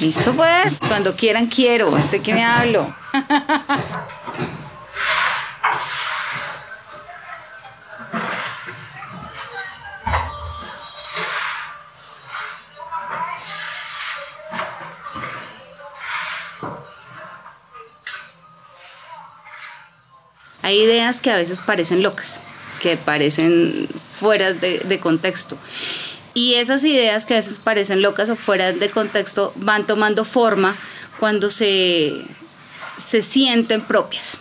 Listo pues, cuando quieran quiero, ¿este que me hablo? Hay ideas que a veces parecen locas, que parecen fuera de, de contexto. Y esas ideas que a veces parecen locas o fuera de contexto van tomando forma cuando se, se sienten propias.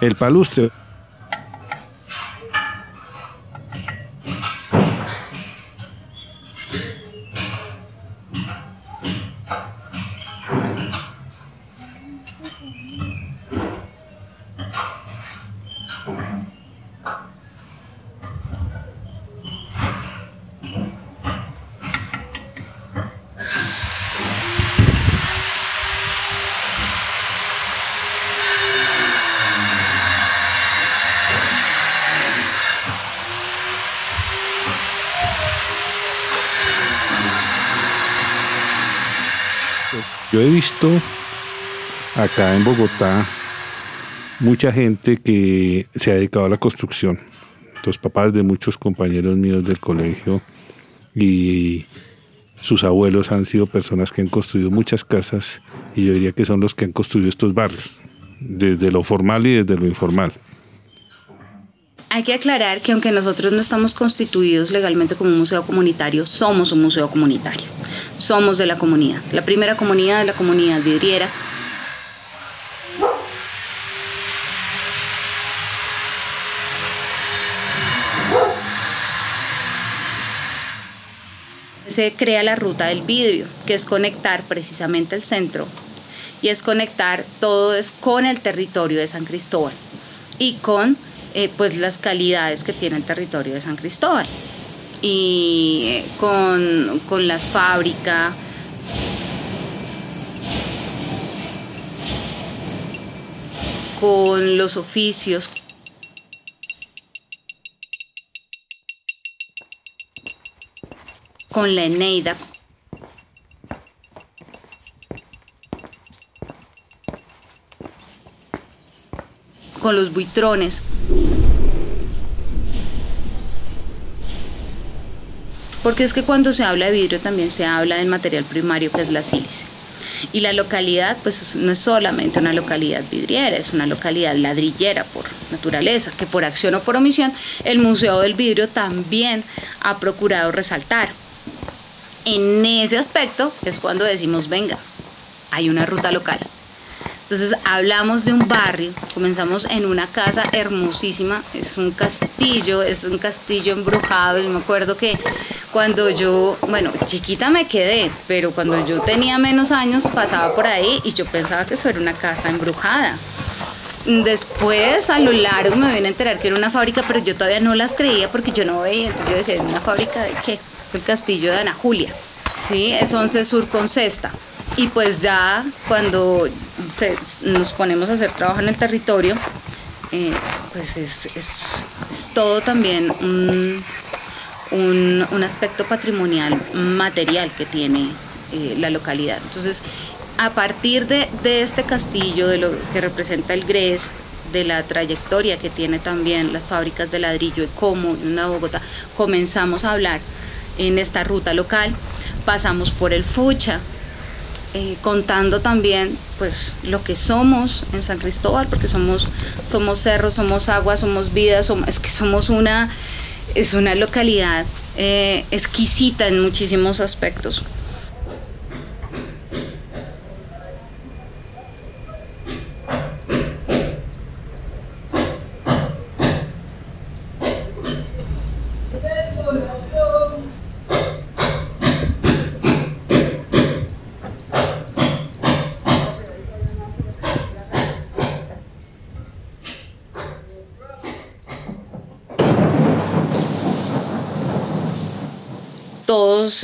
El palustre Yo he visto acá en Bogotá mucha gente que se ha dedicado a la construcción. Los papás de muchos compañeros míos del colegio y sus abuelos han sido personas que han construido muchas casas y yo diría que son los que han construido estos barrios, desde lo formal y desde lo informal. Hay que aclarar que aunque nosotros no estamos constituidos legalmente como un museo comunitario, somos un museo comunitario somos de la comunidad, la primera comunidad de la comunidad vidriera. Se crea la ruta del vidrio, que es conectar precisamente el centro y es conectar todo con el territorio de San Cristóbal y con eh, pues las calidades que tiene el territorio de San Cristóbal y con, con la fábrica. con los oficios, con la Eneida, con los buitrones. Porque es que cuando se habla de vidrio también se habla del material primario que es la sílice. Y la localidad, pues no es solamente una localidad vidriera, es una localidad ladrillera por naturaleza, que por acción o por omisión el Museo del Vidrio también ha procurado resaltar. En ese aspecto es cuando decimos, venga, hay una ruta local. Entonces hablamos de un barrio, comenzamos en una casa hermosísima, es un castillo, es un castillo embrujado. Yo me acuerdo que cuando yo, bueno, chiquita me quedé, pero cuando yo tenía menos años pasaba por ahí y yo pensaba que eso era una casa embrujada. Después, a lo largo, me vine a enterar que era una fábrica, pero yo todavía no las creía porque yo no veía. Entonces yo decía, ¿una fábrica de qué? El castillo de Ana Julia. Sí, es 11 Sur con Cesta. Y pues ya cuando nos ponemos a hacer trabajo en el territorio, eh, pues es, todo también un, aspecto patrimonial material que tiene eh, la localidad. Entonces, a partir de, este castillo, de lo que representa el GRES, de la trayectoria que tiene también las fábricas de ladrillo y cómo en Bogotá comenzamos a hablar en esta ruta local, pasamos por el Fucha, eh, contando también pues lo que somos en San Cristóbal, porque somos, somos cerros, somos agua, somos vida, somos, es que somos una, es una localidad eh, exquisita en muchísimos aspectos.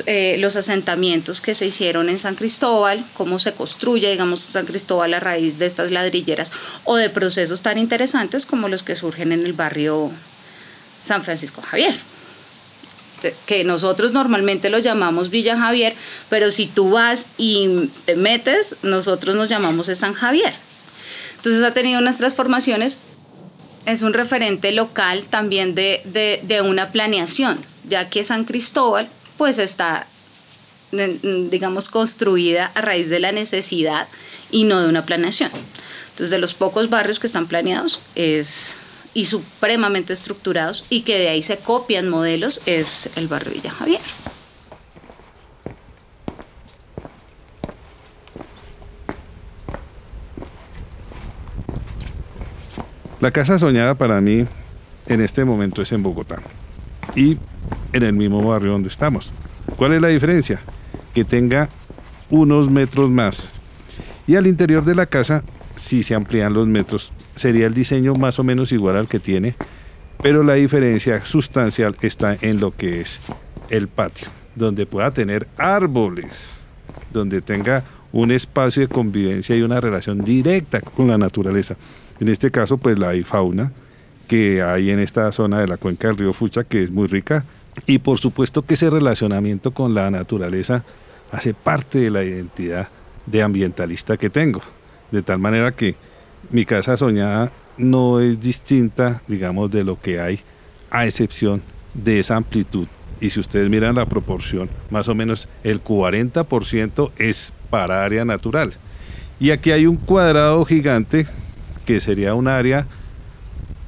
Eh, los asentamientos que se hicieron en San Cristóbal, cómo se construye, digamos, San Cristóbal a raíz de estas ladrilleras o de procesos tan interesantes como los que surgen en el barrio San Francisco Javier que nosotros normalmente lo llamamos Villa Javier, pero si tú vas y te metes, nosotros nos llamamos San Javier. Entonces ha tenido unas transformaciones, es un referente local también de una planeación, ya que San Cristóbal pues está, digamos, construida a raíz de la necesidad y no de una planeación. Entonces, de los pocos barrios que están planeados es y supremamente estructurados y que de ahí se copian modelos es el barrio Villa Javier. La casa soñada para mí en este momento es en Bogotá. Y en el mismo barrio donde estamos. ¿Cuál es la diferencia? Que tenga unos metros más. Y al interior de la casa, si se amplían los metros, sería el diseño más o menos igual al que tiene, pero la diferencia sustancial está en lo que es el patio, donde pueda tener árboles, donde tenga un espacio de convivencia y una relación directa con la naturaleza. En este caso, pues la fauna que hay en esta zona de la cuenca del río Fucha, que es muy rica, y por supuesto que ese relacionamiento con la naturaleza hace parte de la identidad de ambientalista que tengo. De tal manera que mi casa soñada no es distinta, digamos, de lo que hay, a excepción de esa amplitud. Y si ustedes miran la proporción, más o menos el 40% es para área natural. Y aquí hay un cuadrado gigante que sería un área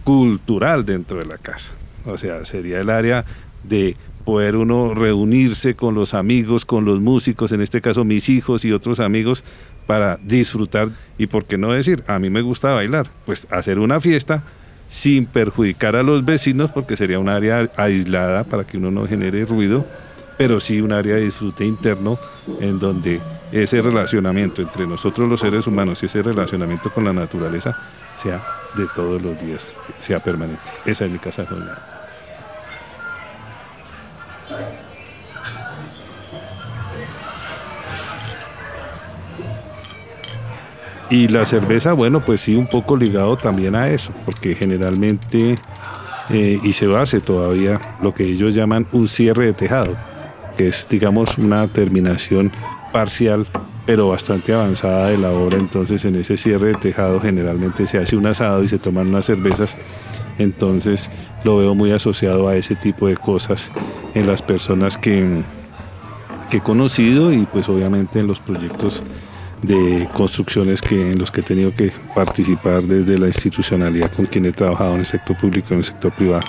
cultural dentro de la casa. O sea, sería el área de poder uno reunirse con los amigos, con los músicos, en este caso mis hijos y otros amigos, para disfrutar y, por qué no decir, a mí me gusta bailar, pues hacer una fiesta sin perjudicar a los vecinos, porque sería un área aislada para que uno no genere ruido, pero sí un área de disfrute interno en donde ese relacionamiento entre nosotros los seres humanos y ese relacionamiento con la naturaleza sea de todos los días, sea permanente. Esa es mi casa soñada. Y la cerveza, bueno, pues sí, un poco ligado también a eso, porque generalmente, eh, y se base todavía lo que ellos llaman un cierre de tejado, que es, digamos, una terminación parcial, pero bastante avanzada de la obra. Entonces, en ese cierre de tejado generalmente se hace un asado y se toman unas cervezas. Entonces, lo veo muy asociado a ese tipo de cosas en las personas que, que he conocido y pues obviamente en los proyectos de construcciones que, en los que he tenido que participar desde la institucionalidad con quien he trabajado en el sector público y en el sector privado.